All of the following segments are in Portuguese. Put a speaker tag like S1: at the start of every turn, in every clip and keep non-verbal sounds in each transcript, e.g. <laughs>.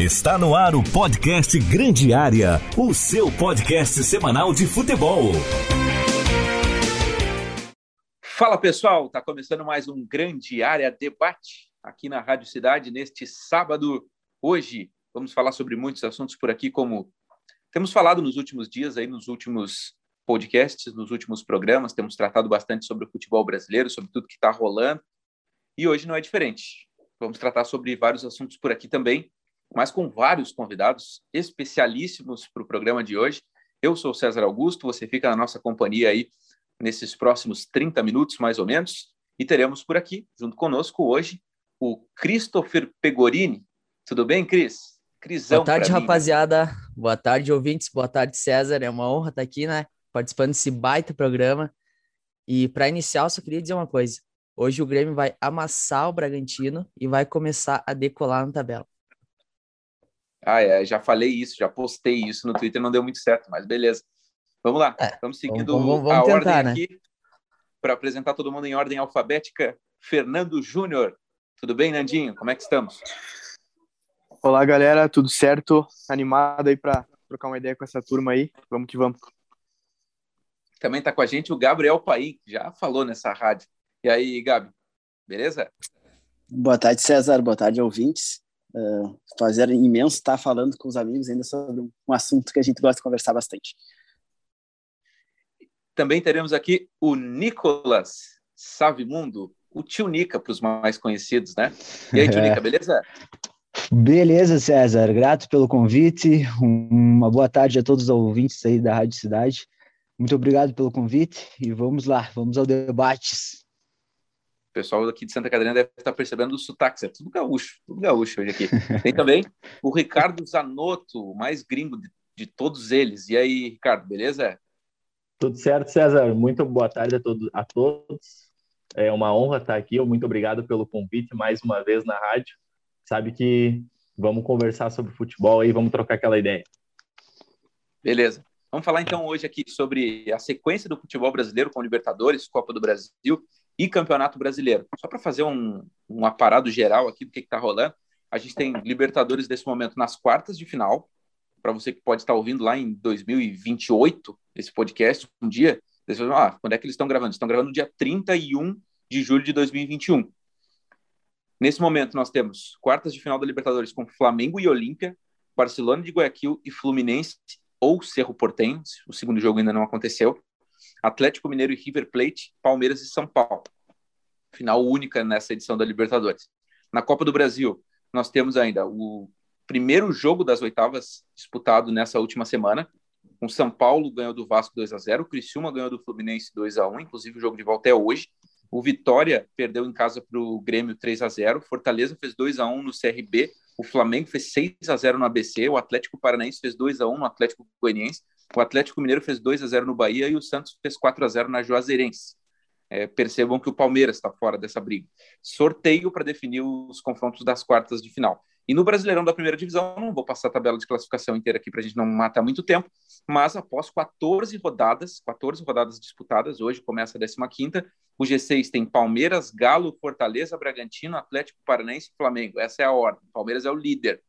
S1: Está no ar o podcast Grande Área, o seu podcast semanal de futebol.
S2: Fala pessoal, está começando mais um Grande Área Debate aqui na Rádio Cidade neste sábado. Hoje vamos falar sobre muitos assuntos por aqui, como temos falado nos últimos dias, aí nos últimos podcasts, nos últimos programas, temos tratado bastante sobre o futebol brasileiro, sobre tudo que está rolando. E hoje não é diferente. Vamos tratar sobre vários assuntos por aqui também, mas com vários convidados especialíssimos para o programa de hoje. Eu sou César Augusto, você fica na nossa companhia aí nesses próximos 30 minutos, mais ou menos, e teremos por aqui, junto conosco hoje, o Christopher Pegorini. Tudo bem, Cris?
S3: Crisão Boa tarde, rapaziada. Mim. Boa tarde, ouvintes. Boa tarde, César. É uma honra estar aqui, né? Participando desse baita programa. E para iniciar, eu só queria dizer uma coisa. Hoje o Grêmio vai amassar o Bragantino e vai começar a decolar na tabela.
S2: Ah, é, já falei isso, já postei isso no Twitter, não deu muito certo, mas beleza. Vamos lá, é, vamos seguindo vamos, vamos, vamos a tentar, ordem né? aqui para apresentar todo mundo em ordem alfabética. Fernando Júnior, tudo bem, Nandinho? Como é que estamos?
S4: Olá, galera, tudo certo? Animado aí para trocar uma ideia com essa turma aí. Vamos que vamos.
S2: Também está com a gente o Gabriel Paim, que já falou nessa rádio. E aí, Gabi, beleza?
S5: Boa tarde, César. Boa tarde, ouvintes. Uh, prazer imenso estar falando com os amigos ainda sobre um assunto que a gente gosta de conversar bastante.
S2: Também teremos aqui o Nicolas Savimundo, o tio Nica para os mais conhecidos, né? E aí, tio <laughs> Nica, beleza?
S6: Beleza, César. Grato pelo convite. Uma boa tarde a todos os ouvintes aí da Rádio Cidade. Muito obrigado pelo convite e vamos lá, vamos ao debate.
S2: O pessoal aqui de Santa Catarina deve estar percebendo o sotaque, é tudo gaúcho, tudo gaúcho hoje aqui. Tem também o Ricardo Zanotto, o mais gringo de, de, todos eles. E aí, Ricardo, beleza?
S7: Tudo certo, César. Muito boa tarde a todos. A todos. É uma honra estar aqui. Muito obrigado pelo convite mais uma vez na rádio. Sabe que vamos conversar sobre futebol aí, vamos trocar aquela ideia.
S2: Beleza. Vamos falar então hoje aqui sobre a sequência do futebol brasileiro com Libertadores, Copa do Brasil e Campeonato Brasileiro. Só para fazer um, um aparado geral aqui do que está rolando, a gente tem Libertadores nesse momento nas quartas de final. Para você que pode estar ouvindo lá em 2028 esse podcast, um dia, ah, quando é que eles estão gravando? Estão gravando no dia 31 de julho de 2021. Nesse momento, nós temos quartas de final da Libertadores com Flamengo e Olímpia, Barcelona de Guayaquil e Fluminense ou Cerro Portenho. O segundo jogo ainda não aconteceu. Atlético Mineiro e River Plate, Palmeiras e São Paulo. Final única nessa edição da Libertadores. Na Copa do Brasil, nós temos ainda o primeiro jogo das oitavas disputado nessa última semana. O São Paulo ganhou do Vasco 2 a 0 o Criciúma ganhou do Fluminense 2 a 1 inclusive o jogo de volta é hoje. O Vitória perdeu em casa para o Grêmio 3 a 0 Fortaleza fez 2 a 1 no CRB. O Flamengo fez 6 a 0 no ABC. O Atlético Paranaense fez 2 a 1 no Atlético Goianiense. O Atlético Mineiro fez 2 a 0 no Bahia e o Santos fez 4 a 0 na Juazeirense. É, percebam que o Palmeiras está fora dessa briga. Sorteio para definir os confrontos das quartas de final. E no Brasileirão da primeira divisão, não vou passar a tabela de classificação inteira aqui para a gente não matar muito tempo, mas após 14 rodadas, 14 rodadas disputadas, hoje começa a 15 o G6 tem Palmeiras, Galo, Fortaleza, Bragantino, Atlético Paranaense e Flamengo. Essa é a ordem. Palmeiras é o líder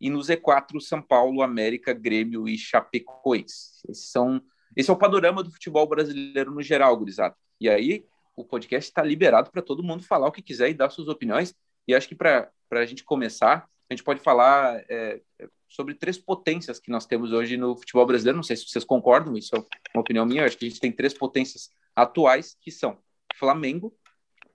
S2: e no Z4 São Paulo, América, Grêmio e Chapecoense. Esses são, esse é o panorama do futebol brasileiro no geral, gurizada. E aí o podcast está liberado para todo mundo falar o que quiser e dar suas opiniões. E acho que para a gente começar, a gente pode falar é, sobre três potências que nós temos hoje no futebol brasileiro. Não sei se vocês concordam, isso é uma opinião minha. Acho que a gente tem três potências atuais que são Flamengo,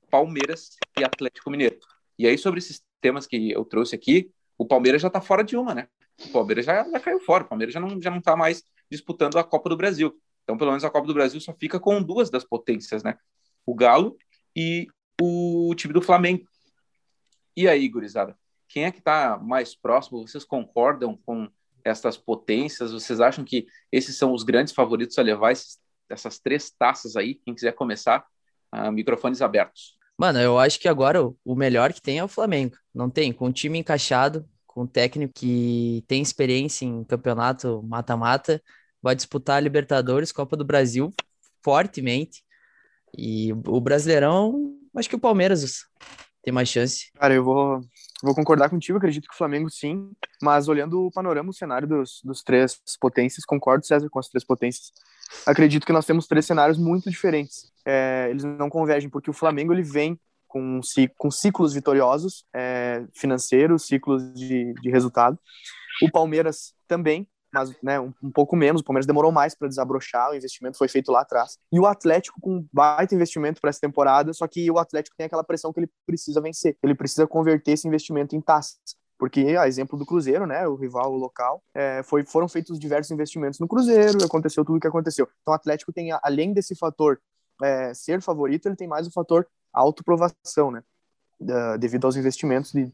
S2: Palmeiras e Atlético Mineiro. E aí, sobre esses temas que eu trouxe aqui, o Palmeiras já está fora de uma, né? O Palmeiras já, já caiu fora, o Palmeiras já não já não está mais disputando a Copa do Brasil. Então, pelo menos a Copa do Brasil só fica com duas das potências, né? O Galo e o time do Flamengo. E aí, gurizada, quem é que está mais próximo? Vocês concordam com essas potências? Vocês acham que esses são os grandes favoritos a levar esses, essas três taças aí? Quem quiser começar, uh, microfones abertos.
S3: Mano, eu acho que agora o melhor que tem é o Flamengo. Não tem, com o time encaixado, com um técnico que tem experiência em campeonato mata-mata, vai disputar a Libertadores, Copa do Brasil fortemente. E o Brasileirão, acho que o Palmeiras tem mais chance.
S4: Cara, eu vou Vou concordar contigo, acredito que o Flamengo sim, mas olhando o panorama, o cenário dos, dos três potências, concordo, César, com as três potências. Acredito que nós temos três cenários muito diferentes. É, eles não convergem, porque o Flamengo ele vem com, com ciclos vitoriosos é, financeiros, ciclos de, de resultado. O Palmeiras também, mas né, um, um, pouco menos. O Palmeiras demorou mais para desabrochar, o investimento foi feito lá atrás. E o Atlético com baita investimento para essa temporada, só que o Atlético tem aquela pressão que ele precisa vencer, ele precisa converter esse investimento em taças. Porque, a exemplo do Cruzeiro, né, o rival local, é, foi, foram feitos diversos investimentos no Cruzeiro, aconteceu tudo o que aconteceu. Então, o Atlético tem, além desse fator é, ser favorito, ele tem mais o fator autoprovação, né, da, devido aos investimentos de,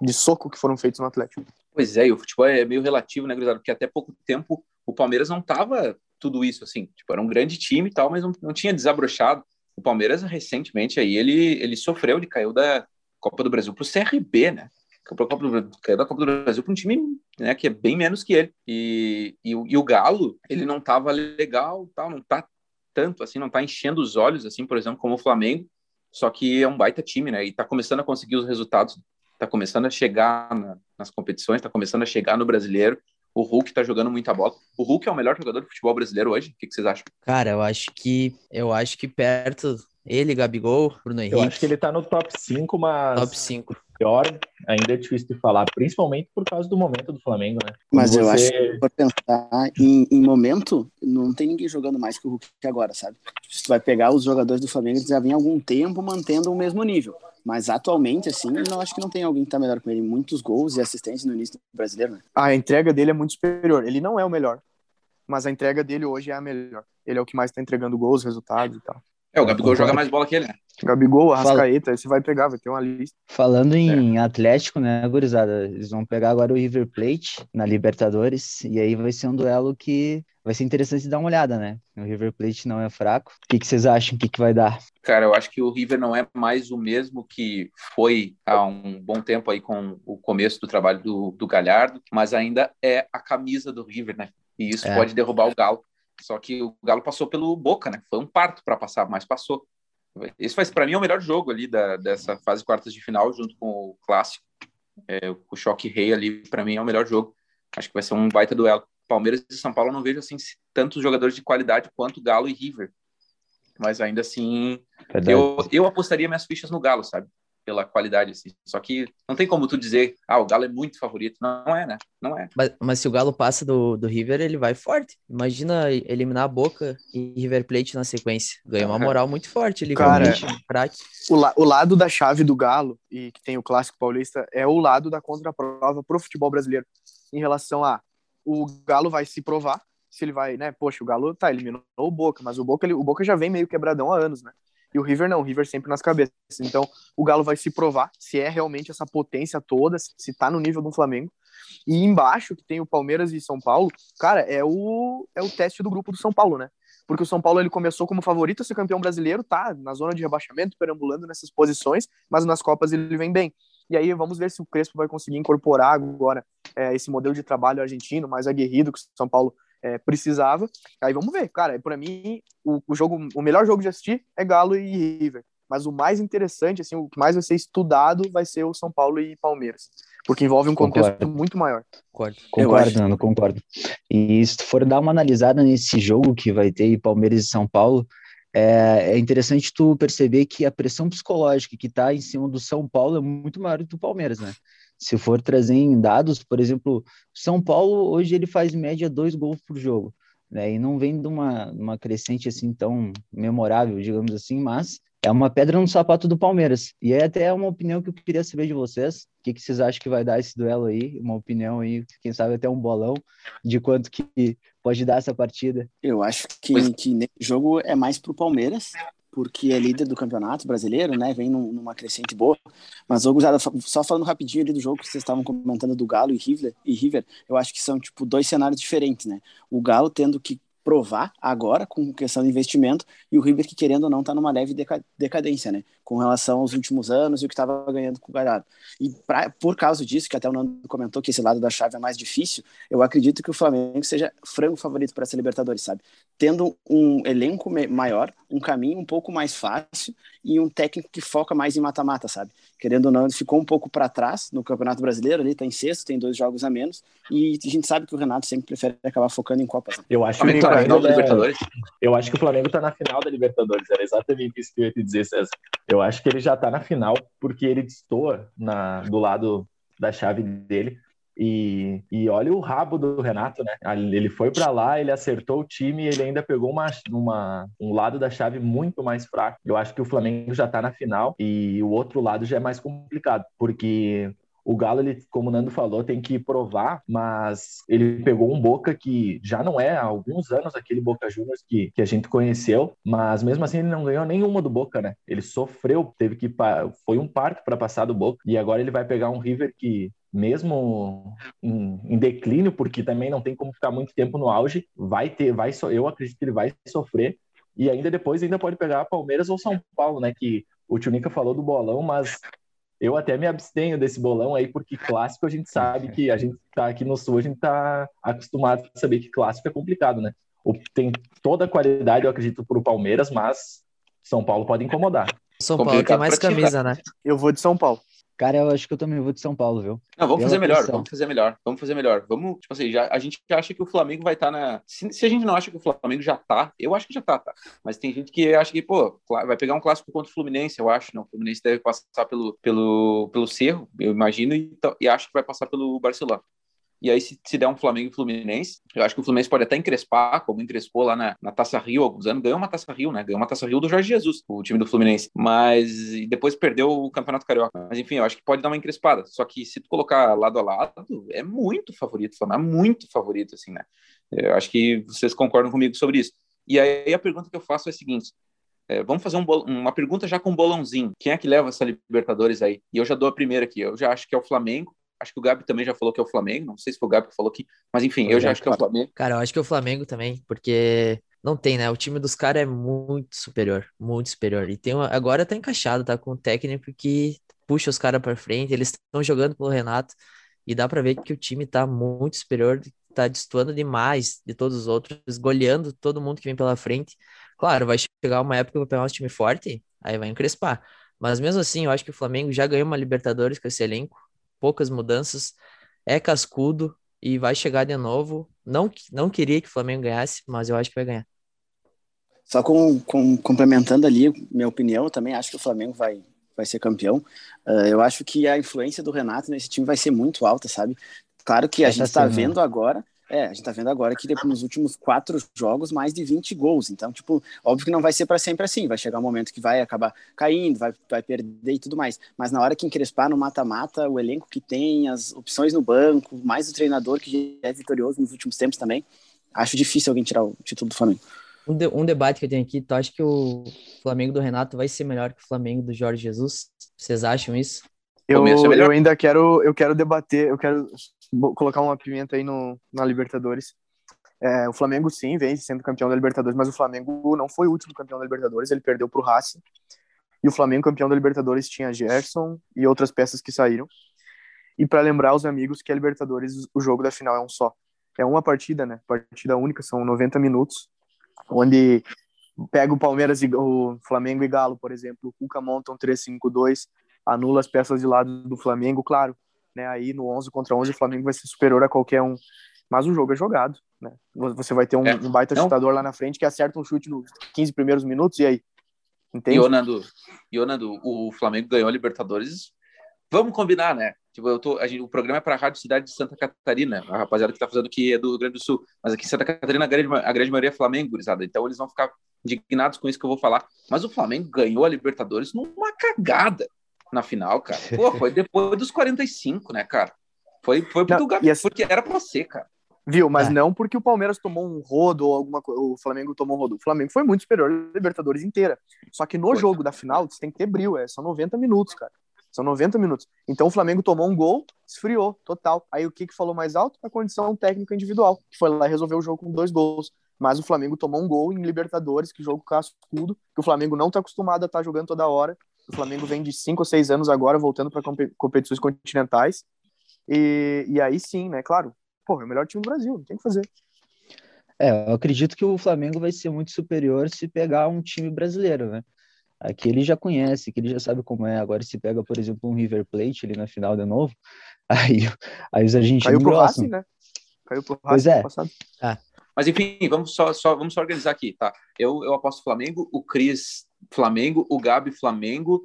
S4: de soco que foram feitos no Atlético.
S2: Pois é, e o futebol é meio relativo, né, Grisado? Porque até pouco tempo o Palmeiras não tava tudo isso, assim. Tipo, era um grande time e tal, mas não, não tinha desabrochado. O Palmeiras, recentemente, aí, ele, ele sofreu, ele caiu da Copa do Brasil pro CRB, né? Caiu da Copa do Brasil para um time né, que é bem menos que ele. E, e, e, o Galo, ele não tava legal, tal, não tá tanto, assim, não tá enchendo os olhos, assim, por exemplo, como o Flamengo, só que é um baita time, né? E tá começando a conseguir os resultados está começando a chegar na, nas competições, está começando a chegar no brasileiro. O Hulk está jogando muita bola. O Hulk é o melhor jogador de futebol brasileiro hoje. O que, que vocês acham?
S3: Cara, eu acho que eu acho que perto ele, Gabigol, Bruno Henrique.
S7: Eu acho que ele está no top 5, mas
S3: top 5
S7: pior, ainda é difícil de falar, principalmente por causa do momento do Flamengo, né?
S5: Mas Você... eu acho que, por pensar em, em, momento, não tem ninguém jogando mais que o Hulk agora, sabe? Se tu vai pegar os jogadores do Flamengo, eles já vêm algum tempo mantendo o mesmo nível. Mas atualmente, assim, eu acho que não tem alguém que tá melhor com ele. Muitos gols e assistências no início do brasileiro, né?
S4: A entrega dele é muito superior. Ele não é o melhor, mas a entrega dele hoje é a melhor. Ele é o que mais tá entregando gols, resultados e tal.
S2: É, o Gabigol joga mais bola que ele, né?
S4: Gabigol, Arrascaeta, Fala... você vai pegar, vai ter uma lista.
S6: Falando em é. Atlético, né, gurizada? Eles vão pegar agora o River Plate na Libertadores, e aí vai ser um duelo que vai ser interessante dar uma olhada, né? O River Plate não é fraco. O que, que vocês acham? O que, que vai dar?
S2: Cara, eu acho que o River não é mais o mesmo que foi há um bom tempo aí com o começo do trabalho do, do Galhardo, mas ainda é a camisa do River, né? E isso é. pode derrubar o Galo. Só que o Galo passou pelo Boca, né? Foi um parto para passar, mas passou. Esse faz para mim é o melhor jogo ali da, dessa fase quartas de final, junto com o clássico. É, o choque rei ali, para mim, é o melhor jogo. Acho que vai ser um baita duelo. Palmeiras e São Paulo eu não vejo assim tantos jogadores de qualidade quanto Galo e River. Mas ainda assim, eu, eu apostaria minhas fichas no Galo, sabe? Pela qualidade, assim. Só que não tem como tu dizer, ah, o Galo é muito favorito. Não, é, né? Não é.
S3: Mas, mas, se o Galo passa do, do River, ele vai forte. Imagina eliminar a Boca e River Plate na sequência. Ganha uma moral muito forte ali.
S4: Cara, o, la, o lado da chave do Galo, e que tem o Clássico Paulista, é o lado da contraprova pro futebol brasileiro. Em relação a o Galo vai se provar, se ele vai, né? Poxa, o Galo tá, eliminou o Boca, mas o Boca, ele, o Boca já vem meio quebradão há anos, né? E o River não, o River sempre nas cabeças. Então, o Galo vai se provar se é realmente essa potência toda, se tá no nível do Flamengo. E embaixo, que tem o Palmeiras e São Paulo, cara, é o, é o teste do grupo do São Paulo, né? Porque o São Paulo ele começou como favorito a ser campeão brasileiro, tá na zona de rebaixamento, perambulando nessas posições, mas nas Copas ele vem bem. E aí vamos ver se o Crespo vai conseguir incorporar agora é, esse modelo de trabalho argentino mais aguerrido que o São Paulo é, precisava. Aí vamos ver, cara. Para mim, o, o, jogo, o melhor jogo de assistir é Galo e River. Mas o mais interessante, assim, o que mais vai ser estudado vai ser o São Paulo e Palmeiras, porque envolve um contexto concordo. muito maior.
S6: Concordo, concordo, Nando, concordo. E se tu for dar uma analisada nesse jogo que vai ter Palmeiras e São Paulo, é, é interessante tu perceber que a pressão psicológica que está em cima do São Paulo é muito maior do que do Palmeiras, né? Se for trazer em dados, por exemplo, São Paulo hoje ele faz média dois gols por jogo, né? E não vem de uma, uma crescente assim tão memorável, digamos assim, mas é uma pedra no sapato do Palmeiras. E é até uma opinião que eu queria saber de vocês. O que, que vocês acham que vai dar esse duelo aí? Uma opinião aí, quem sabe até um bolão de quanto que pode dar essa partida.
S5: Eu acho que, que nesse jogo é mais pro Palmeiras, porque é líder do campeonato brasileiro, né? Vem num, numa crescente boa. Mas, ô, só falando rapidinho ali do jogo que vocês estavam comentando do Galo e River, e River, eu acho que são, tipo, dois cenários diferentes, né? O Galo tendo que provar agora com questão de investimento e o River que querendo ou não tá numa leve decadência, né? Com relação aos últimos anos e o que estava ganhando com o Galhardo. E pra, por causa disso, que até o Nando comentou que esse lado da chave é mais difícil, eu acredito que o Flamengo seja frango favorito para essa Libertadores, sabe? Tendo um elenco maior, um caminho um pouco mais fácil e um técnico que foca mais em mata-mata, sabe? Querendo ou não, ele ficou um pouco para trás no Campeonato Brasileiro, ele está em sexto, tem dois jogos a menos, e a gente sabe que o Renato sempre prefere acabar focando em Copas.
S7: Eu acho, que o Flamengo, é... eu acho que o Flamengo está na final da Libertadores, era exatamente isso que eu ia te dizer, César. Eu acho que ele já está na final porque ele destoa na, do lado da chave dele e, e olha o rabo do Renato, né? Ele foi para lá, ele acertou o time e ele ainda pegou uma, uma, um lado da chave muito mais fraco. Eu acho que o Flamengo já está na final e o outro lado já é mais complicado, porque o Galo, ele, como o Nando falou, tem que provar, mas ele pegou um Boca que já não é há alguns anos aquele Boca Juniors que, que a gente conheceu, mas mesmo assim ele não ganhou nenhuma do Boca, né? Ele sofreu, teve que foi um parto para passar do Boca e agora ele vai pegar um River que mesmo em, em, declínio, porque também não tem como ficar muito tempo no auge, vai ter, vai eu acredito que ele vai sofrer e ainda depois ainda pode pegar Palmeiras ou São Paulo, né? Que o Tio falou do bolão, mas eu até me abstenho desse bolão aí, porque clássico a gente sabe que a gente tá aqui no sul, a gente tá acostumado a saber que clássico é complicado, né? Tem toda a qualidade, eu acredito, para o Palmeiras, mas São Paulo pode incomodar.
S3: São Paulo tem mais camisa, né?
S4: Eu vou de São Paulo.
S6: Cara, eu acho que eu também vou de São Paulo, viu?
S2: Não, vamos fazer melhor, vamos fazer melhor, vamos fazer melhor. Vamos, tipo assim, já, a gente acha que o Flamengo vai estar tá na. Se, se, a gente não acha que o Flamengo já tá, eu acho que já tá, tá. Mas tem gente que acha que, pô, vai pegar um clássico contra o Fluminense, eu acho. Não, o Fluminense deve passar pelo, pelo, pelo Cerro, eu imagino, e, e acho que vai passar pelo Barcelona. E aí, se, se der um Flamengo e Fluminense, eu acho que o Fluminense pode até encrespar, como encrespou lá na, na Taça Rio alguns anos. Ganhou uma Taça Rio, né? Ganhou uma Taça Rio do Jorge Jesus, o time do Fluminense. Mas depois perdeu o Campeonato Carioca. Mas enfim, eu acho que pode dar uma encrespada. Só que se tu colocar lado a lado, é muito favorito, Flamengo, é muito favorito, assim, né? Eu acho que vocês concordam comigo sobre isso. E aí a pergunta que eu faço é a seguinte: é, vamos fazer um uma pergunta já com um bolãozinho. Quem é que leva essa Libertadores aí? E eu já dou a primeira aqui. Eu já acho que é o Flamengo acho que o Gabi também já falou que é o Flamengo, não sei se foi o Gabi que falou aqui, mas enfim, eu já acho que é o Flamengo.
S3: Cara, eu acho que é o Flamengo também, porque não tem, né? O time dos caras é muito superior, muito superior. E tem uma... agora tá encaixado, tá com um técnico que puxa os caras para frente, eles estão jogando pelo Renato e dá para ver que o time tá muito superior, tá destoando demais de todos os outros, goleando todo mundo que vem pela frente. Claro, vai chegar uma época que vai pegar um time forte, aí vai encrespar. Mas mesmo assim, eu acho que o Flamengo já ganhou uma Libertadores com esse elenco poucas mudanças, é cascudo e vai chegar de novo. Não, não queria que o Flamengo ganhasse, mas eu acho que vai ganhar.
S5: Só com, com, complementando ali minha opinião, eu também acho que o Flamengo vai, vai ser campeão. Uh, eu acho que a influência do Renato nesse time vai ser muito alta, sabe? Claro que a Essa gente está vendo agora é, a gente tá vendo agora que nos últimos quatro jogos, mais de 20 gols. Então, tipo, óbvio que não vai ser para sempre assim. Vai chegar um momento que vai acabar caindo, vai, vai perder e tudo mais. Mas na hora que encrespar no mata-mata, o elenco que tem, as opções no banco, mais o treinador que é vitorioso nos últimos tempos também, acho difícil alguém tirar o título do Flamengo.
S3: Um, de, um debate que eu tenho aqui, tu acha que o Flamengo do Renato vai ser melhor que o Flamengo do Jorge Jesus? Vocês acham isso?
S4: Eu, eu ainda quero, eu quero debater, eu quero colocar uma pimenta aí no, na Libertadores. É, o Flamengo, sim, vem sendo campeão da Libertadores, mas o Flamengo não foi o último campeão da Libertadores, ele perdeu para o Racing. E o Flamengo, campeão da Libertadores, tinha Gerson e outras peças que saíram. E para lembrar os amigos que a Libertadores, o jogo da final é um só. É uma partida, né? Partida única, são 90 minutos, onde pega o Palmeiras e o Flamengo e Galo, por exemplo. O Cuca monta um 3-5-2, anula as peças de lado do Flamengo, claro né? Aí no 11 contra 11 o Flamengo vai ser superior a qualquer um. Mas o jogo é jogado, né? Você vai ter um, é, um baita não. chutador lá na frente que acerta um chute nos 15 primeiros minutos e aí?
S2: Entende? E, Nando, e, Nando, o Flamengo ganhou a Libertadores. Vamos combinar, né? Tipo, eu tô, gente, o programa é para a Rádio Cidade de Santa Catarina, a rapaziada que está fazendo aqui é do Rio Grande do Sul, mas aqui em Santa Catarina a grande, a grande maioria é Flamengo, gurizada, então eles vão ficar indignados com isso que eu vou falar. Mas o Flamengo ganhou a Libertadores numa cagada na final, cara. <laughs> Pô, foi depois dos 45, né, cara? Foi, foi porque, não, Gabi, assim, porque era pra ser, cara.
S4: Viu, mas é. não porque o Palmeiras tomou um rodo ou alguma coisa, o Flamengo tomou um rodo. O Flamengo foi muito superior à Libertadores inteira. Só que no foi. jogo da final, você tem que ter brilho, é, são 90 minutos, cara. São 90 minutos. Então o Flamengo tomou um gol, esfriou, total. Aí o que que falou mais alto? A condição técnica individual, que foi lá resolveu o jogo com dois gols. Mas o Flamengo tomou um gol em Libertadores, que jogo cascudo, que o Flamengo não tá acostumado a estar tá jogando toda hora O Flamengo vem de cinco ou seis anos agora voltando para competições continentais. E, e aí sim, né? Claro, pô, é o melhor time do Brasil, não tem que fazer.
S6: É, eu acredito que o Flamengo vai ser muito superior se pegar um time brasileiro, né? Aqui ele já conhece, aqui ele já sabe como é. Agora, se pega, por exemplo, um River Plate ali na final de novo, <laughs> aí, aí os argentinos
S4: Caiu pro. Racing, né? Caiu pro Racing
S6: Pois é.
S4: passado.
S2: Mas enfim, vamos só, só, vamos só organizar aqui, tá? Eu, eu aposto Flamengo, o Cris Flamengo, o Gabi Flamengo,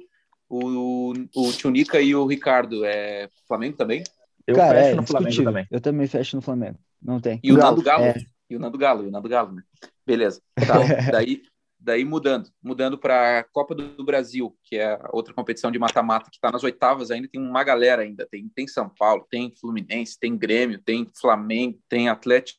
S2: o, o Tunica e o Ricardo é Flamengo também?
S7: Eu
S6: Cara,
S7: fecho
S6: é
S7: no Flamengo
S6: discutível.
S7: também.
S6: Eu também fecho no Flamengo. Não tem.
S2: E o
S4: Galo,
S2: Nando Galo.
S6: é.
S2: E o Nando Galo, e o Nando Galo, né? Beleza. Tá, <laughs> daí, daí mudando, mudando para a Copa do Brasil, que é outra competição de mata-mata que está nas oitavas ainda, tem uma galera ainda. Tem, tem São Paulo, tem Fluminense, tem Grêmio, tem Flamengo, tem Atlético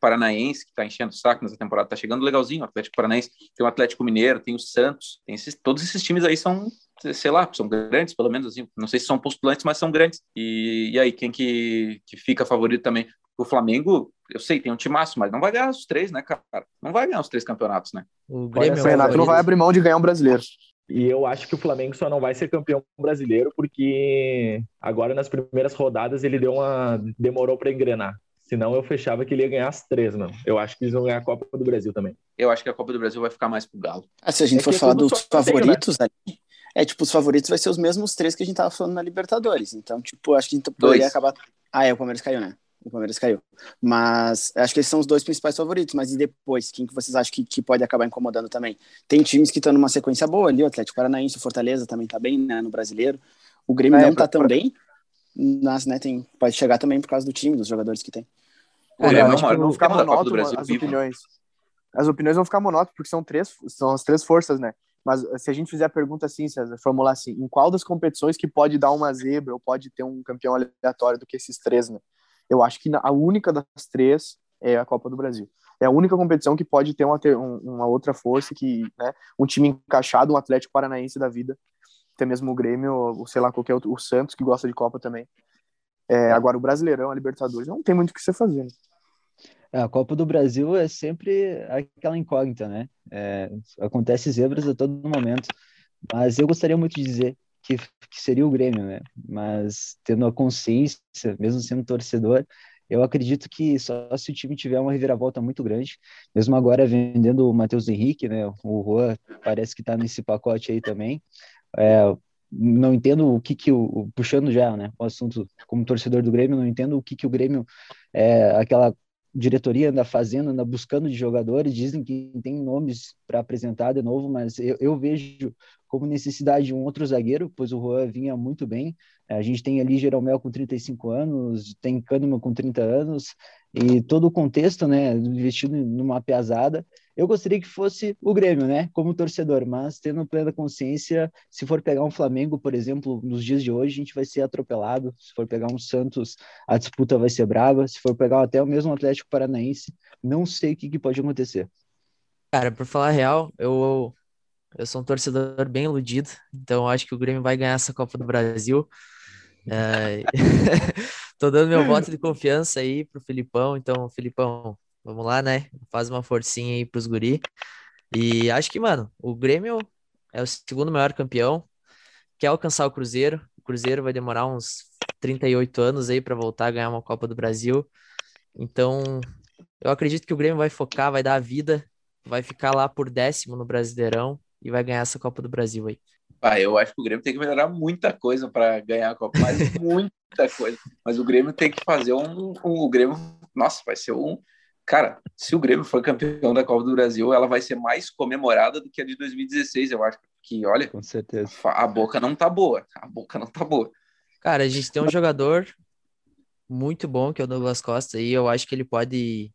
S2: Paranaense, que está enchendo o saco nessa temporada, tá chegando legalzinho, o Atlético Paranaense, tem o Atlético Mineiro, tem o Santos, tem esses, todos esses times aí são sei lá, são grandes, pelo menos assim. Não sei se são postulantes, mas são grandes. E, e aí, quem que, que fica favorito também? O Flamengo, eu sei, tem um timaço, mas não vai ganhar os três, né, cara? Não vai ganhar os três campeonatos, né?
S3: O
S7: Olha
S3: Grêmio
S7: só,
S4: O
S3: é
S4: Renato não vai abrir mão de ganhar um brasileiro.
S7: E eu acho que o Flamengo só não vai ser campeão brasileiro porque agora nas primeiras rodadas ele deu uma demorou para engrenar. Senão eu fechava que ele ia ganhar as três, mano. Eu acho que eles vão ganhar a Copa do Brasil também.
S2: Eu acho que a Copa do Brasil vai ficar mais pro Galo.
S5: Ah, se a gente
S7: É
S5: for falar dos
S7: sorteio,
S5: favoritos ali, é tipo, os favoritos vai ser os mesmos três que a gente tava falando na Libertadores. Então, tipo, acho que a gente poderia
S2: Dois.
S5: acabar. Ah, é, o Palmeiras caiu, né? O Palmeiras caiu. Mas acho que esses são os dois principais favoritos. Mas e depois? Quem que vocês acham que, que pode acabar incomodando também? Tem times que estão numa sequência boa ali, o Atlético Paranaense, o Fortaleza também tá bem, né, no brasileiro. O Grêmio
S4: É,
S5: não tá
S4: pra-
S5: tão bem, mas, né, tem, pode chegar também por causa do time, dos jogadores que tem.
S2: É
S4: eu
S2: o
S4: acho que
S2: maior
S4: vão ficar
S2: tema da Copa do
S4: monótono
S2: Brasil
S4: as
S2: vivo.
S4: opiniões. As opiniões vão ficar monótonas porque são três, são as três forças, né? Mas se a gente fizer a pergunta assim, César, formular assim, em qual das competições que pode dar uma zebra ou pode ter um campeão aleatório do que esses três, né? Eu acho que a única das três é a Copa do Brasil. É a única competição que pode ter uma, um- uma outra força que, né, um time encaixado, um Atlético Paranaense da vida, até mesmo o Grêmio, ou sei lá, qualquer outro, o Santos que gosta de Copa também. É, agora o Brasileirão, a Libertadores, não tem muito o que você fazer. Né?
S6: É, A Copa do Brasil é sempre aquela incógnita, né? É, acontece zebras a todo momento, mas eu gostaria muito de dizer que, que seria o Grêmio, né? Mas tendo a consciência, mesmo sendo torcedor, eu acredito que só se o time tiver uma reviravolta muito grande, mesmo agora vendendo o Matheus Henrique, né? O Juan parece que está nesse pacote aí também. É, não entendo o que que o, puxando já, né? O assunto como torcedor do Grêmio, não entendo o que que o Grêmio é aquela diretoria anda fazendo, anda buscando de jogadores, dizem que tem nomes para apresentar de novo, mas eu, eu vejo como necessidade de um outro zagueiro, pois o Juan vinha muito bem. A gente tem ali Jeromel com 35 anos, tem Kahneman com 30 anos, e todo o contexto, né, investido numa pesada. Eu gostaria que fosse o Grêmio, né, como torcedor, mas tendo plena consciência, se for pegar um Flamengo, por exemplo, nos dias de hoje, a gente vai ser atropelado. Se for pegar um Santos, a disputa vai ser brava. Se for pegar até o mesmo Atlético Paranaense, não sei o que, que pode acontecer.
S3: Cara, por falar real, eu, eu sou um torcedor bem iludido, então acho que o Grêmio vai ganhar essa Copa do Brasil. É, <laughs> Tô dando meu voto de confiança aí pro Filipão, então, Filipão, vamos lá, né? Faz uma forcinha aí pros guri. E acho que, mano, o Grêmio é o segundo maior campeão, quer alcançar o Cruzeiro. O Cruzeiro vai demorar uns 38 anos aí para voltar a ganhar uma Copa do Brasil. Então, eu acredito que o Grêmio vai focar, vai dar a vida, vai ficar lá por décimo no Brasileirão e vai ganhar essa Copa do Brasil aí.
S2: Ah, eu acho que o Grêmio tem que melhorar muita coisa para ganhar a Copa, mas <laughs> muita coisa. Mas o Grêmio tem que fazer um, um- O Grêmio, nossa, vai ser um. Cara, se o Grêmio for campeão da Copa do Brasil, ela vai ser mais comemorada do que a de 2016, eu acho. Que, olha,
S6: Com certeza.
S2: a boca não tá boa. A boca não tá boa.
S3: Cara, a gente tem um jogador muito bom, que é o Douglas Costa, e eu acho que ele pode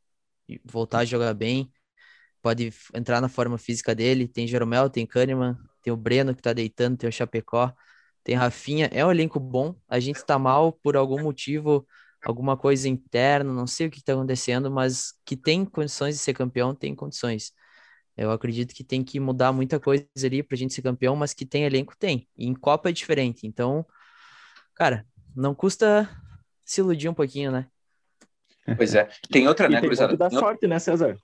S3: voltar a jogar bem, pode entrar na forma física dele. Tem Jeromel, tem Kahneman, tem o Breno que tá deitando, tem o Chapecó, tem Rafinha. É um elenco bom. A gente tá mal por algum motivo, alguma coisa interna, não sei o que tá acontecendo, mas que tem condições de ser campeão, tem condições. Eu acredito que tem que mudar muita coisa ali pra gente ser campeão, mas que tem elenco, tem. E em Copa é diferente. Então, cara, não custa se iludir um pouquinho, né?
S2: Pois é. Tem outra,
S7: E
S2: né,
S7: tem da
S2: Tem outra-
S7: sorte, né, César?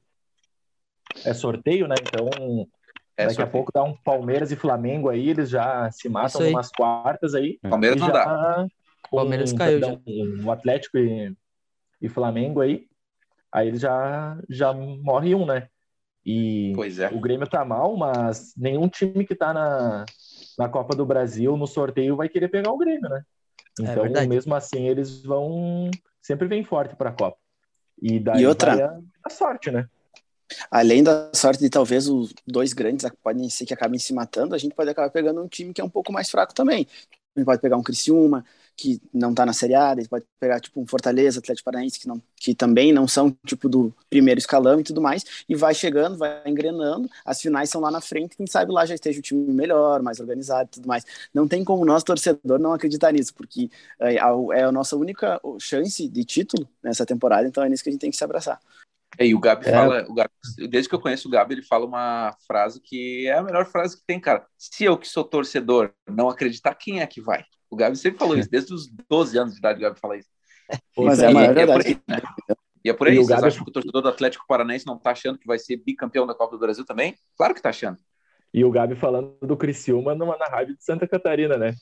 S7: É sorteio, né? Então, É Daqui a pouco dá um Palmeiras e Flamengo aí, eles já se matam umas quartas aí.
S2: Palmeiras não já, dá.
S3: Um, Palmeiras caiu já.
S7: Um, um Atlético e, e Flamengo aí, aí eles já, já morre um, né? E
S2: é.
S7: o Grêmio tá mal, mas nenhum time que tá na, na Copa do Brasil, no sorteio, vai querer pegar o Grêmio, né? É então, é mesmo assim, eles vão sempre vem forte para a Copa. E daí
S5: e outra,
S7: a, a, sorte, né?
S5: Além da sorte de talvez os dois grandes podem ser que acabem se matando, a gente pode acabar pegando um time que é um pouco mais fraco também. A gente pode pegar um Criciúma, que não está na Série A, ele pode pegar tipo um Fortaleza, Atlético Paranaense, que, não, que também não são tipo do primeiro escalão e tudo mais, e vai chegando, vai engrenando, as finais são lá na frente, quem sabe lá já esteja o time melhor, mais organizado e tudo mais. Não tem como nós, torcedor, não acreditar nisso, porque é, é a nossa única chance de título nessa temporada, então é nisso que a gente tem que se abraçar.
S2: E o Gabi é. fala, o Gabi, desde que eu conheço o Gabi, ele fala uma frase que é a melhor frase que tem, cara. Se eu que sou torcedor não acreditar, quem é que vai? O Gabi sempre falou isso, desde os 12 anos de idade o Gabi fala isso.
S5: Mas é, e, é, é por aí,
S2: né? E é por aí, vocês Gabi... acham que o torcedor do Atlético Paranaense não tá achando que vai ser bicampeão da Copa do Brasil também? Claro que tá achando.
S7: E o Gabi falando do Criciúma numa, na rádio de Santa Catarina, né?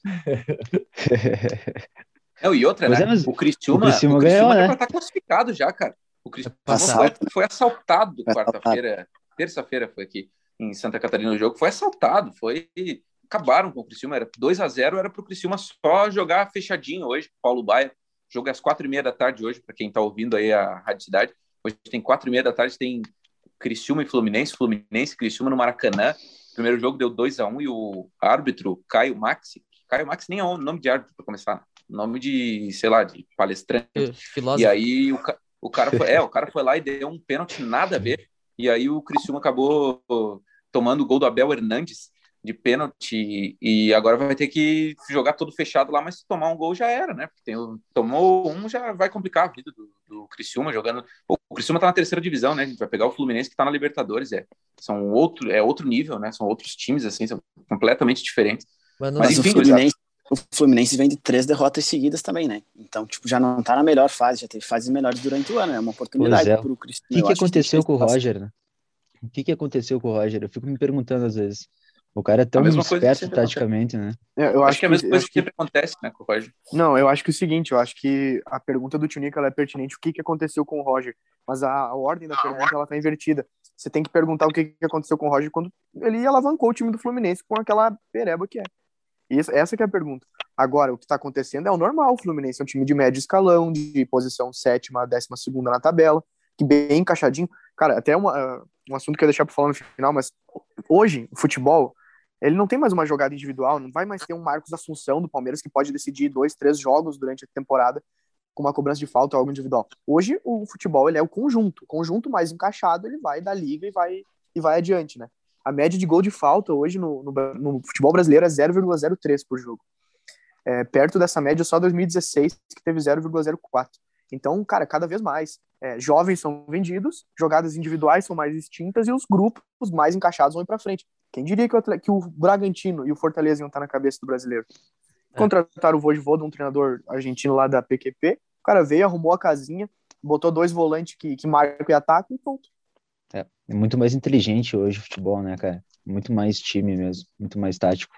S2: É, e outra, né? É, o Criciúma, o Criciúma, o Criciúma ganhou, né? tá classificado já, cara. O Criciúma foi, foi assaltado quarta-feira, terça-feira foi aqui em Santa Catarina o jogo, foi assaltado, foi acabaram com o Criciúma, era 2 a 0 era para o Criciúma só jogar fechadinho hoje, Paulo Baia, jogo é às quatro e meia da tarde hoje, para quem está ouvindo aí a Rádio Cidade, hoje tem quatro e meia da tarde, tem Criciúma e Fluminense, Fluminense Criciúma no Maracanã, o primeiro jogo deu 2 a 1 um, e o árbitro, Caio Maxi, Caio Maxi nem é o nome de árbitro para começar, nome de, sei lá, de palestrante,
S3: Filósofo.
S2: e aí o, o cara foi, é, o cara foi lá e deu um pênalti nada a ver, e aí o Criciúma acabou tomando o gol do Abel Hernandes, de pênalti e agora vai ter que jogar todo fechado lá, mas se tomar um gol já era, né? Porque tem, tomou um, já vai complicar a vida do, do Criciúma jogando. O Criciúma tá na terceira divisão, né? A gente vai pegar o Fluminense que tá na Libertadores, é. São outro, é outro nível, né? São outros times, assim, são completamente diferentes.
S5: Mas, mas enfim, o Fluminense, o Fluminense vem de três derrotas seguidas também, né? Então, tipo, já não tá na melhor fase, já teve fases melhores durante o ano, é uma oportunidade
S6: é. pro Criciúma. O que, que aconteceu que com o Roger, né? O que, que aconteceu com o Roger? Eu fico me perguntando às vezes. O cara é tão esperto taticamente, né?
S2: É, eu acho, acho, que é a mesma coisa que, que sempre acontece, né, com o Roger.
S4: Não, eu acho que é o seguinte, eu acho que a pergunta do Tunica é pertinente, o que, que aconteceu com o Roger, mas a, a ordem da pergunta ela tá invertida. Você tem que perguntar o que, que aconteceu com o Roger quando ele alavancou o time do Fluminense com aquela pereba que é. E essa que é a pergunta. Agora, o que está acontecendo é o normal. O Fluminense é um time de médio escalão, de posição sétima, décima segunda na tabela, que bem encaixadinho. Cara, até uma, um assunto que eu ia deixar para falar no final, mas hoje, o futebol, ele não tem mais uma jogada individual, não vai mais ter um Marcos Assunção do Palmeiras que pode decidir dois, três jogos durante a temporada com uma cobrança de falta ou algo individual. Hoje o futebol ele é o conjunto, o conjunto mais encaixado ele vai da liga e vai e vai adiante, né? A média de gol de falta hoje no, no, no futebol brasileiro é 0,03 por jogo. É, perto dessa média só 2016 que teve 0,04. Então, cara, cada vez mais é, jovens são vendidos, jogadas individuais são mais extintas e os grupos mais encaixados vão para frente. Quem diria que o, que o Bragantino e o Fortaleza iam estar na cabeça do brasileiro? É. Contrataram o Voivoda, um treinador argentino lá da PQP. O cara veio, arrumou a casinha, botou dois volantes que, que marcam e atacam e pronto.
S6: É, muito mais inteligente hoje o futebol, né, cara? Muito mais time mesmo, muito mais tático.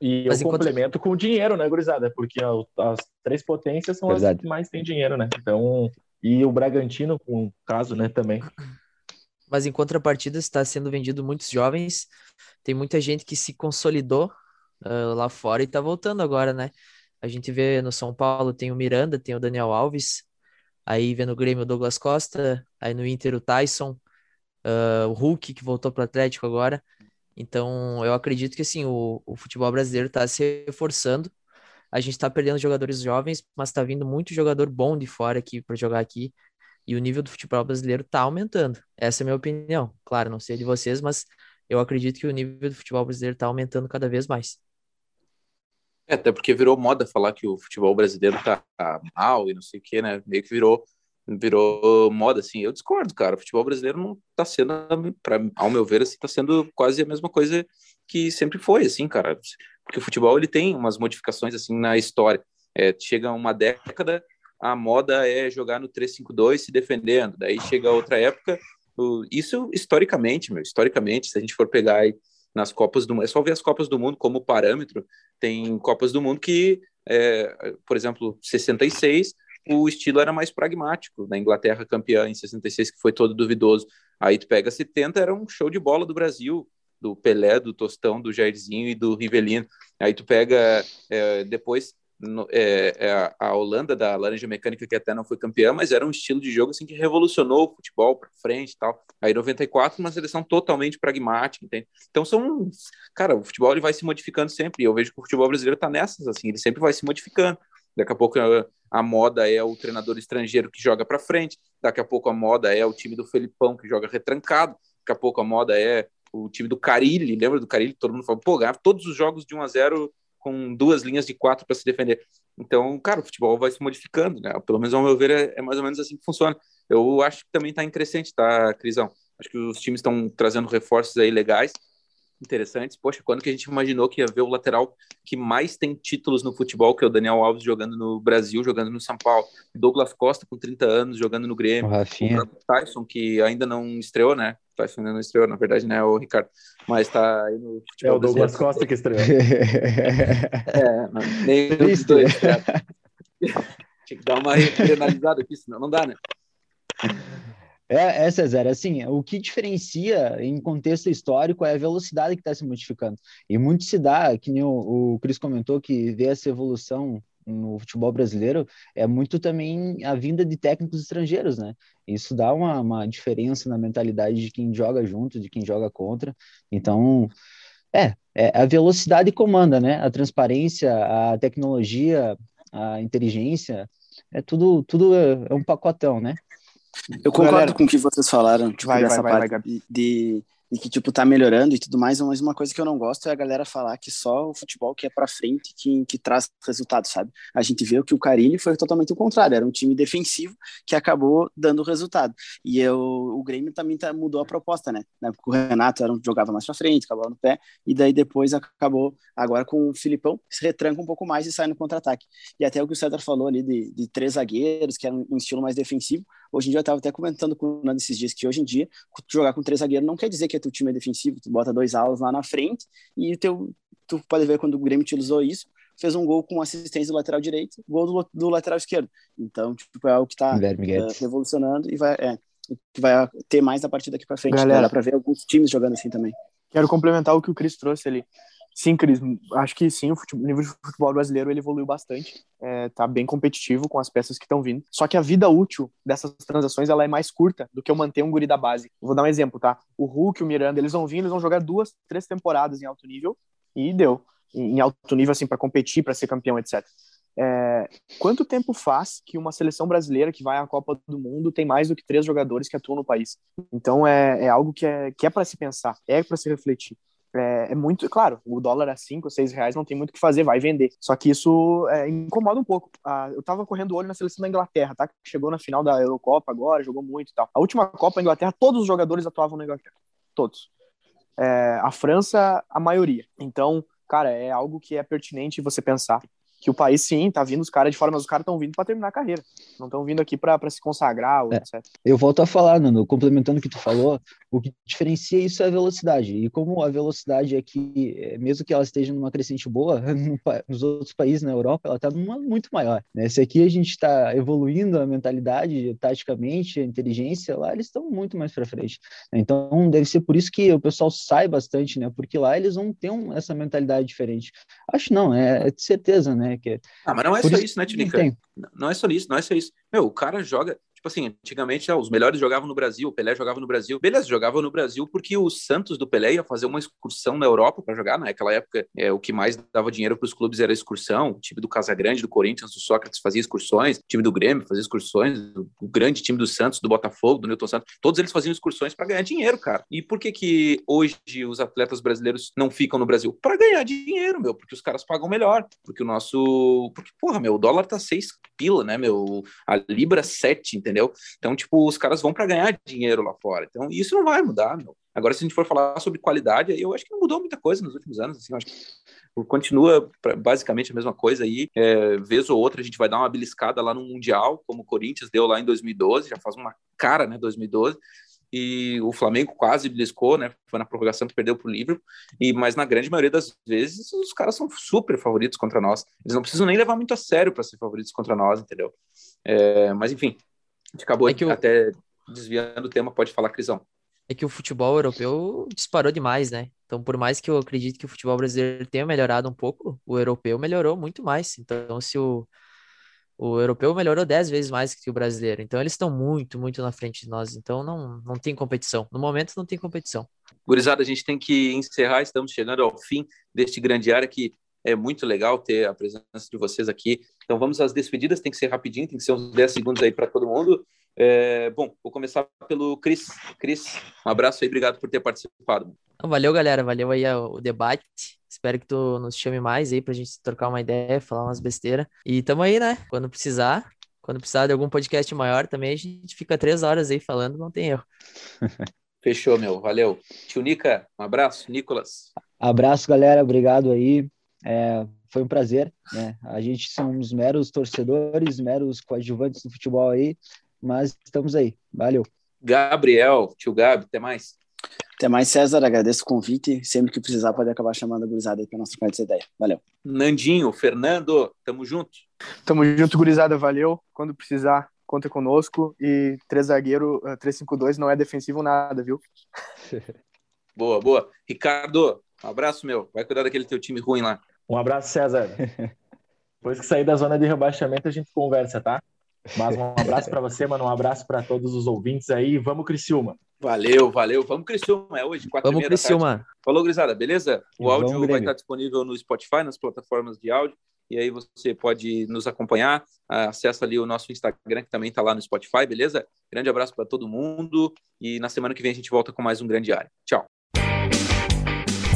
S7: E Mas eu enquanto... complemento com o dinheiro, né, gurizada? Porque as três potências são Verdade. as que mais têm dinheiro, né? Então, e o Bragantino, com o caso, né, também
S3: mas em contrapartida está sendo vendido muitos jovens. Tem muita gente que se consolidou uh, lá fora e está voltando agora, né? A gente vê no São Paulo tem o Miranda, tem o Daniel Alves, aí vê no Grêmio o Douglas Costa, aí no Inter o Tyson, uh, o Hulk que voltou para o Atlético agora. Então eu acredito que assim o, o futebol brasileiro está se reforçando. A gente está perdendo jogadores jovens, mas está vindo muito jogador bom de fora aqui para jogar aqui. E o nível do futebol brasileiro está aumentando. Essa é a minha opinião. Claro, não sei de vocês, mas eu acredito que o nível do futebol brasileiro está aumentando cada vez mais.
S2: É, até porque virou moda falar que o futebol brasileiro tá, mal e não sei o que, né? Meio que virou virou moda, assim. Eu discordo, cara. O futebol brasileiro não tá sendo, pra, ao meu ver, assim, tá sendo quase a mesma coisa que sempre foi, assim, cara. Porque o futebol, ele tem umas modificações, assim, na história. É, chega uma década, a moda é jogar no 3-5-2 se defendendo. Daí chega outra época, isso historicamente, meu, historicamente, se a gente for pegar e, nas Copas do Mundo. É só ver as Copas do Mundo como parâmetro. Tem Copas do Mundo que, é, por exemplo, 66, o estilo era mais pragmático. Na Inglaterra, campeã em 66, que foi todo duvidoso. Aí tu pega 70, era um show de bola do Brasil, do Pelé, do Tostão, do Jairzinho e do Rivelino. Aí tu pega é, depois no, é, é a Holanda da Laranja Mecânica, que até não foi campeã, mas era um estilo de jogo assim que revolucionou o futebol para frente e tal. Aí 94, uma seleção totalmente pragmática, entende? Então são, cara, o futebol ele vai se modificando sempre. E eu vejo que o futebol brasileiro está nessas assim, ele sempre vai se modificando. Daqui a pouco a, a moda é o treinador estrangeiro que joga para frente, daqui a pouco a moda é o time do Felipão que joga retrancado, daqui a pouco a moda é o time do Carilli, lembra do Carilli? Todo mundo fala, pô, ganhava todos os jogos de 1 a 0 com duas linhas de quatro para se defender. Então, cara, o futebol vai se modificando, né? Pelo menos ao meu ver é, é mais ou menos assim que funciona. Eu acho que também está em crescente, tá, Crisão? Acho que os times estão trazendo reforços aí legais interessantes. Poxa, quando que a gente imaginou que ia ver o lateral que mais tem títulos no futebol, que é o Daniel Alves jogando no Brasil, jogando no São Paulo, Douglas Costa com 30 anos jogando no Grêmio, o,
S6: Rafinha.
S2: o Tyson que ainda não estreou, né? Tyson ainda não estreou, na verdade, né, o Ricardo, mas tá aí no
S7: futebol. É o Douglas brasileiro. Costa que estreou. <laughs>
S2: é, não, nem os dois. Tinha que dar uma penalizada aqui, senão não dá, né?
S6: É, é, César, assim, o que diferencia em contexto histórico é a velocidade que está se modificando. E muito se dá, que nem o, o Cris comentou, que vê essa evolução no futebol brasileiro, é muito também a vinda de técnicos estrangeiros, né? Isso dá uma, uma diferença na mentalidade de quem joga junto, de quem joga contra. Então, é, é a velocidade comanda, né? A transparência, a tecnologia, a inteligência, é tudo, tudo é, é um pacotão, né?
S5: Eu concordo Galera, com o que vocês falaram, tipo, vai, dessa vai, parte vai, de, que, tipo, tá melhorando e tudo mais, mas uma coisa que eu não gosto é a galera falar que só o futebol que é pra frente que, que traz resultado, sabe? A gente viu que o Carilli foi totalmente o contrário, era um time defensivo que acabou dando resultado. E eu, o Grêmio também tá, mudou a proposta, né? Porque o Renato era um, jogava mais pra frente, acabava no pé, e daí depois acabou, agora com o Filipão, se retranca um pouco mais e sai no contra-ataque. E até o que o César falou ali de, de três zagueiros, que era um, um estilo mais defensivo, hoje em dia eu tava até comentando com o Nando esses dias que hoje em dia jogar com três zagueiros não quer dizer que teu time é defensivo, tu bota dois alas lá na frente e teu, tu pode ver quando o Grêmio utilizou isso, fez um gol com assistência do lateral direito, gol do, do lateral esquerdo. Então, tipo, é algo que está uh, revolucionando e vai, é, que vai ter mais a partir daqui para frente. Galera, dá para ver alguns times jogando assim também.
S4: Quero complementar o que o Cris trouxe ali. Sim, Cris, acho que sim, o, futebol, o, nível de futebol brasileiro ele evoluiu bastante, é, tá bem competitivo com as peças que estão vindo. Só que a vida útil dessas transações ela é mais curta do que eu manter um guri da base. Vou dar um exemplo, tá? O Hulk, o Miranda, eles vão vir, eles vão jogar duas, três temporadas em alto nível e deu. Em alto nível, assim, para competir, para ser campeão, etc. É, quanto tempo faz que uma seleção brasileira que vai à Copa do Mundo tem mais do que três jogadores que atuam no país? Então é, é algo que é, que é para se pensar, é para se refletir é, é, muito, claro, o dólar a 5, 6 reais não tem muito o que fazer, vai vender. Só que isso é, incomoda um pouco. Ah, eu tava correndo o olho na seleção da Inglaterra, tá? Que chegou na final da Eurocopa agora, jogou muito e tal. A última Copa, a Inglaterra, todos os jogadores atuavam na Inglaterra. Todos. É, a França, a maioria. Então, cara, é algo que é pertinente você pensar que o país sim tá vindo os caras de fora, mas os caras estão vindo para terminar a carreira. Não estão vindo aqui para se consagrar, ou
S6: é,
S4: etc.
S6: Eu volto a falar, Nando, complementando o que tu falou, o que diferencia isso é a velocidade. E como a velocidade aqui, é, mesmo que ela esteja numa crescente boa, <laughs> nos outros países na Europa, ela está numa muito maior. Né? Se aqui a gente está evoluindo a mentalidade, taticamente, a inteligência, lá eles estão muito mais para frente. Então, deve ser por isso que o pessoal sai bastante, né? Porque lá eles vão ter um, essa mentalidade diferente. Acho não, é, é de certeza, né? Que,
S2: ah, mas não é só isso, isso né, Tinica? Não é só isso, não é só isso. Meu, o cara joga, Tipo assim, antigamente os melhores jogavam no Brasil, o Pelé jogava no Brasil. Beleza, jogava no Brasil porque o Santos do Pelé ia fazer uma excursão na Europa para jogar. Naquela época, é, o que mais dava dinheiro para os clubes era excursão. O time do Casagrande, do Corinthians, do Sócrates fazia excursões, o time do Grêmio fazia excursões, o grande time do Santos, do Botafogo, do Newton Santos, todos eles faziam excursões para ganhar dinheiro, cara. E por que que hoje os atletas brasileiros não ficam no Brasil? Para ganhar dinheiro, meu, porque os caras pagam melhor, porque o nosso, porque porra, meu, o dólar tá seis pila, né, meu, a libra sete, entendeu? Então, tipo, os caras vão para ganhar dinheiro lá fora. Então, isso não vai mudar, meu. Agora, se a gente for falar sobre qualidade, eu acho que não mudou muita coisa nos últimos anos. Assim, acho que continua basicamente a mesma coisa aí. É, vez ou outra, a gente vai dar uma beliscada lá no Mundial, como o Corinthians deu lá em 2012, já faz uma cara, né, 2012. e o Flamengo quase beliscou, né? Foi na prorrogação que perdeu para o Liverpool, e mas na grande maioria das vezes os caras são super favoritos contra nós. Eles não precisam nem levar muito a sério para ser favoritos contra nós, entendeu? É, mas enfim, a gente acabou é eu... até desviando o tema, pode falar, Crisão.
S3: É que o futebol europeu disparou demais, né? Então, por mais que eu acredite que o futebol brasileiro tenha melhorado um pouco, o europeu melhorou muito mais. Então, se o, o europeu melhorou 10 vezes mais que o brasileiro. Então eles estão muito, muito na frente de nós. Então não, não tem competição. No momento não tem competição.
S2: Gurizada, a gente tem que encerrar. Estamos chegando ao fim deste grande área que é muito legal ter a presença de vocês aqui. Então vamos às despedidas. Tem que ser rapidinho, tem que ser uns 10 segundos aí para todo mundo. É, bom, vou começar pelo Cris. Cris, um abraço aí, obrigado por ter participado.
S3: Valeu, galera. Valeu aí o debate. Espero que tu nos chame mais aí pra gente trocar uma ideia, falar umas besteiras. E tamo aí, né? Quando precisar, quando precisar de algum podcast maior também, a gente fica três horas aí falando, não tem erro. <laughs>
S2: Fechou, meu. Valeu. Tio Nica, um abraço. Nicolas.
S6: Abraço, galera. Obrigado aí. É, foi um prazer, né? A gente somos meros torcedores, meros coadjuvantes do futebol aí, mas estamos aí. Valeu.
S2: Gabriel, tio Gabi, até mais.
S5: Até mais, César. Agradeço o convite. Sempre que precisar, pode acabar chamando a gurizada aí para nós trocar essa ideia. Valeu.
S2: Nandinho, Fernando, tamo junto.
S4: Tamo junto, gurizada. Valeu. Quando precisar, conta conosco. E três zagueiro, 352 eh, não é defensivo nada, viu? <laughs>
S2: boa, boa. Ricardo, um abraço, meu. Vai cuidar daquele teu time ruim lá.
S7: Um abraço, César. <laughs> Depois que sair da zona de rebaixamento, a gente conversa, tá? Mas um abraço para você, mano. Um abraço para todos os ouvintes aí. Vamos, Criciúma.
S2: Valeu, valeu. Vamos, Criciúma. É hoje, quatro
S3: Vamos, Criciúma.
S2: Falou, Grisada. Beleza? O áudio vai estar disponível no Spotify, nas plataformas de áudio. E aí você pode nos acompanhar. Acesse ali o nosso Instagram, que também está lá no Spotify, beleza? Grande abraço para todo mundo. E na semana que vem a gente volta com mais um Grande Área. Tchau.